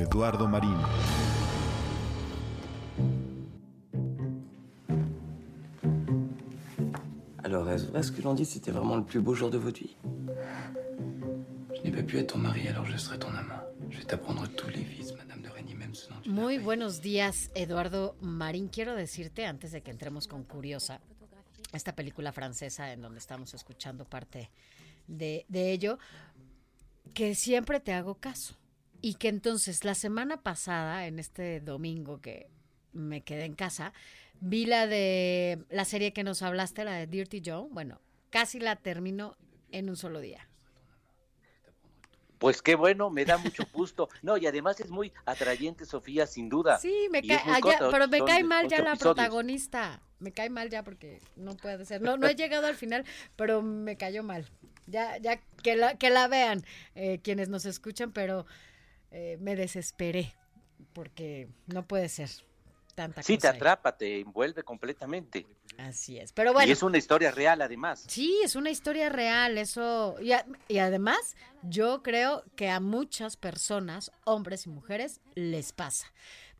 Con Eduardo Marín. Alors, est-ce vrai ce que l'on dit C'était vraiment le plus beau jour de votre vie Je n'ai pas pu être ton mari, alors je serai ton amant. Je vais t'apprendre tous les vices, Madame de Régny, même ce dont tu Muy buenos días, Eduardo Marín. Quiero decirte, antes de que entremos con Curiosa, esta película francesa en donde estamos escuchando parte de, de ello, que siempre te hago caso. Y que entonces la semana pasada, en este domingo que me quedé en casa, vi la de la serie que nos hablaste, la de Dirty Joe. Bueno, casi la termino en un solo día. Pues qué bueno, me da mucho gusto. No, y además es muy atrayente, Sofía, sin duda. Sí, me cae, corta, pero me cae mal ya la episodios. protagonista. Me cae mal ya porque no puede ser. No, no he llegado al final, pero me cayó mal. Ya, ya que la, que la vean eh, quienes nos escuchan, pero eh, me desesperé porque no puede ser tanta Sí, te cosa ahí. atrapa, te envuelve completamente. Así es. Pero bueno. Y es una historia real, además. Sí, es una historia real, eso. Y, a- y además, yo creo que a muchas personas, hombres y mujeres, les pasa.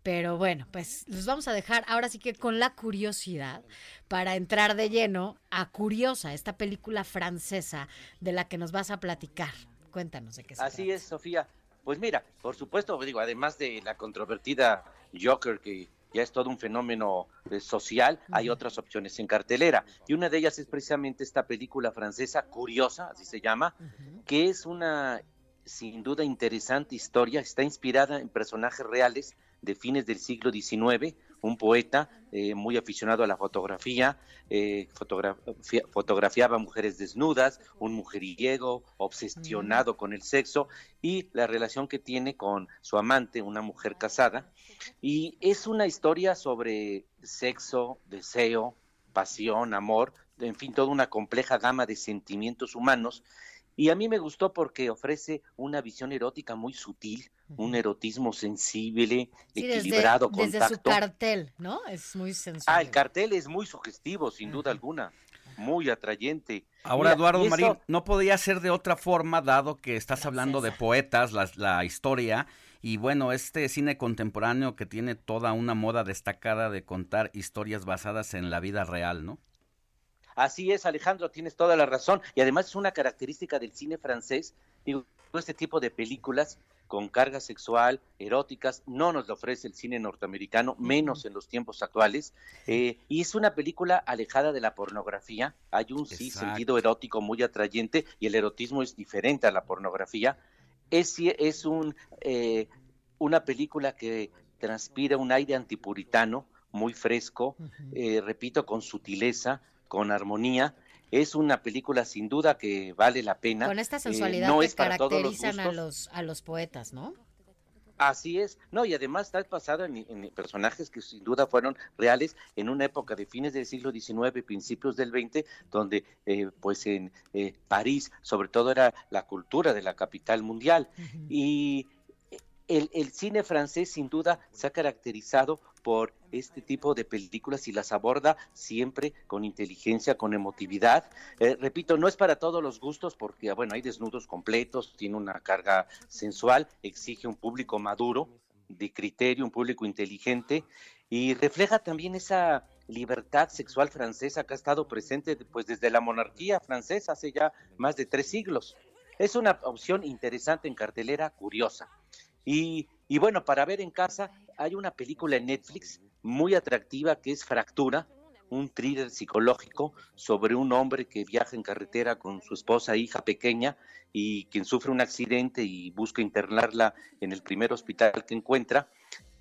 Pero bueno, pues los vamos a dejar ahora sí que con la curiosidad para entrar de lleno a Curiosa, esta película francesa de la que nos vas a platicar. Cuéntanos de qué se Así trata. es, Sofía. Pues mira, por supuesto, digo, además de la controvertida Joker, que ya es todo un fenómeno eh, social, hay otras opciones en cartelera. Y una de ellas es precisamente esta película francesa, Curiosa, así se llama, que es una, sin duda, interesante historia. Está inspirada en personajes reales de fines del siglo XIX, un poeta eh, muy aficionado a la fotografía, eh, fotografia- fotografiaba mujeres desnudas, un mujeriego obsesionado con el sexo y la relación que tiene con su amante, una mujer casada. Y es una historia sobre sexo, deseo, pasión, amor, en fin, toda una compleja gama de sentimientos humanos. Y a mí me gustó porque ofrece una visión erótica muy sutil, un erotismo sensible, Sí, equilibrado, desde contacto. su cartel, ¿no? Es muy sensual. Ah, el cartel es muy sugestivo, sin duda alguna, muy atrayente. Ahora, Mira, Eduardo eso- Marín, no podía ser de otra forma, dado que estás hablando de poetas, la, la historia, y bueno, este cine contemporáneo que tiene toda una moda destacada de contar historias basadas en la vida real, ¿no? Así es, Alejandro, tienes toda la razón. Y además es una característica del cine francés. Digo, este tipo de películas con carga sexual, eróticas, no nos lo ofrece el cine norteamericano, menos en los tiempos actuales. Eh, y es una película alejada de la pornografía. Hay un sí sentido erótico muy atrayente y el erotismo es diferente a la pornografía. Es, es un, eh, una película que transpira un aire antipuritano muy fresco, eh, repito, con sutileza, con armonía. Es una película sin duda que vale la pena. Con esta Eh, sensualidad no que es para todos los caracterizan a los, a los poetas, ¿no? Así es, no, y además está basado en, en personajes que sin duda fueron reales en una época de fines del siglo XIX, principios del XX, donde eh, pues en eh, París sobre todo era la cultura de la capital mundial. Y el, cine francés sin duda se ha caracterizado por este tipo de películas y las aborda siempre con inteligencia, con emotividad. Eh, repito, no es para todos los gustos porque, bueno, hay desnudos completos, tiene una carga sensual, exige un público maduro, de criterio, un público inteligente y refleja también esa libertad sexual francesa que ha estado presente pues desde la monarquía francesa hace ya más de tres siglos. Es una opción interesante en cartelera, curiosa. Y, y bueno, para ver en casa hay una película en Netflix muy atractiva que es Fractura, un thriller psicológico sobre un hombre que viaja en carretera con su esposa e hija pequeña y quien sufre un accidente y busca internarla en el primer hospital que encuentra.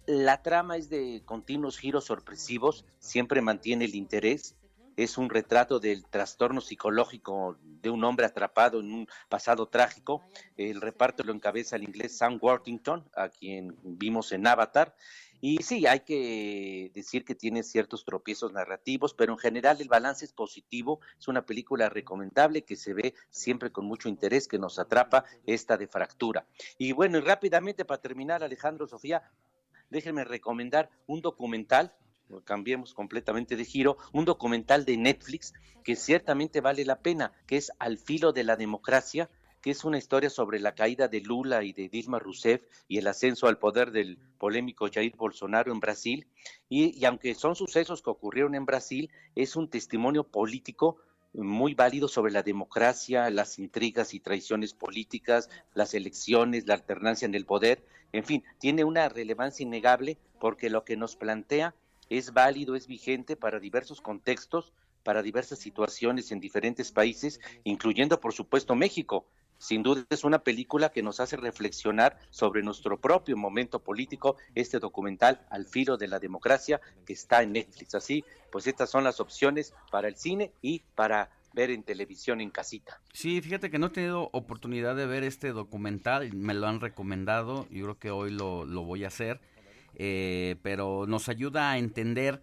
La trama es de continuos giros sorpresivos, siempre mantiene el interés. Es un retrato del trastorno psicológico de un hombre atrapado en un pasado trágico. El reparto lo encabeza el inglés Sam Worthington, a quien vimos en Avatar. Y sí, hay que decir que tiene ciertos tropiezos narrativos, pero en general el balance es positivo. Es una película recomendable que se ve siempre con mucho interés, que nos atrapa esta de fractura. Y bueno, y rápidamente para terminar, Alejandro, Sofía, déjenme recomendar un documental cambiemos completamente de giro, un documental de Netflix que ciertamente vale la pena, que es Al filo de la democracia, que es una historia sobre la caída de Lula y de Dilma Rousseff y el ascenso al poder del polémico Jair Bolsonaro en Brasil. Y, y aunque son sucesos que ocurrieron en Brasil, es un testimonio político muy válido sobre la democracia, las intrigas y traiciones políticas, las elecciones, la alternancia en el poder, en fin, tiene una relevancia innegable porque lo que nos plantea es válido, es vigente para diversos contextos, para diversas situaciones en diferentes países, incluyendo por supuesto México. Sin duda es una película que nos hace reflexionar sobre nuestro propio momento político, este documental Al filo de la democracia que está en Netflix. Así, pues estas son las opciones para el cine y para ver en televisión en casita. Sí, fíjate que no he tenido oportunidad de ver este documental, me lo han recomendado, yo creo que hoy lo, lo voy a hacer. Eh, pero nos ayuda a entender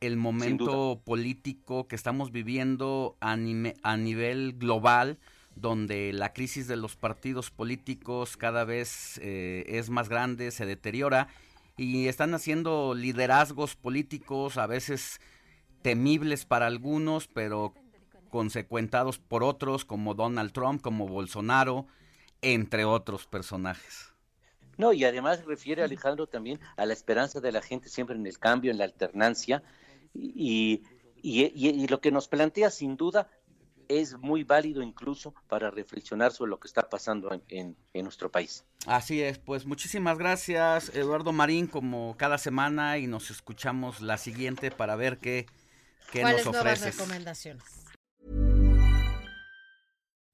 el momento político que estamos viviendo a, a nivel global, donde la crisis de los partidos políticos cada vez eh, es más grande, se deteriora y están haciendo liderazgos políticos a veces temibles para algunos, pero consecuentados por otros, como Donald Trump, como Bolsonaro, entre otros personajes. No, y además refiere Alejandro también a la esperanza de la gente siempre en el cambio, en la alternancia, y, y, lo que nos plantea sin duda es muy válido incluso para reflexionar sobre lo que está pasando en, en, nuestro país. Así es, pues muchísimas gracias Eduardo Marín como cada semana y nos escuchamos la siguiente para ver qué, qué nos ofreces. recomendaciones?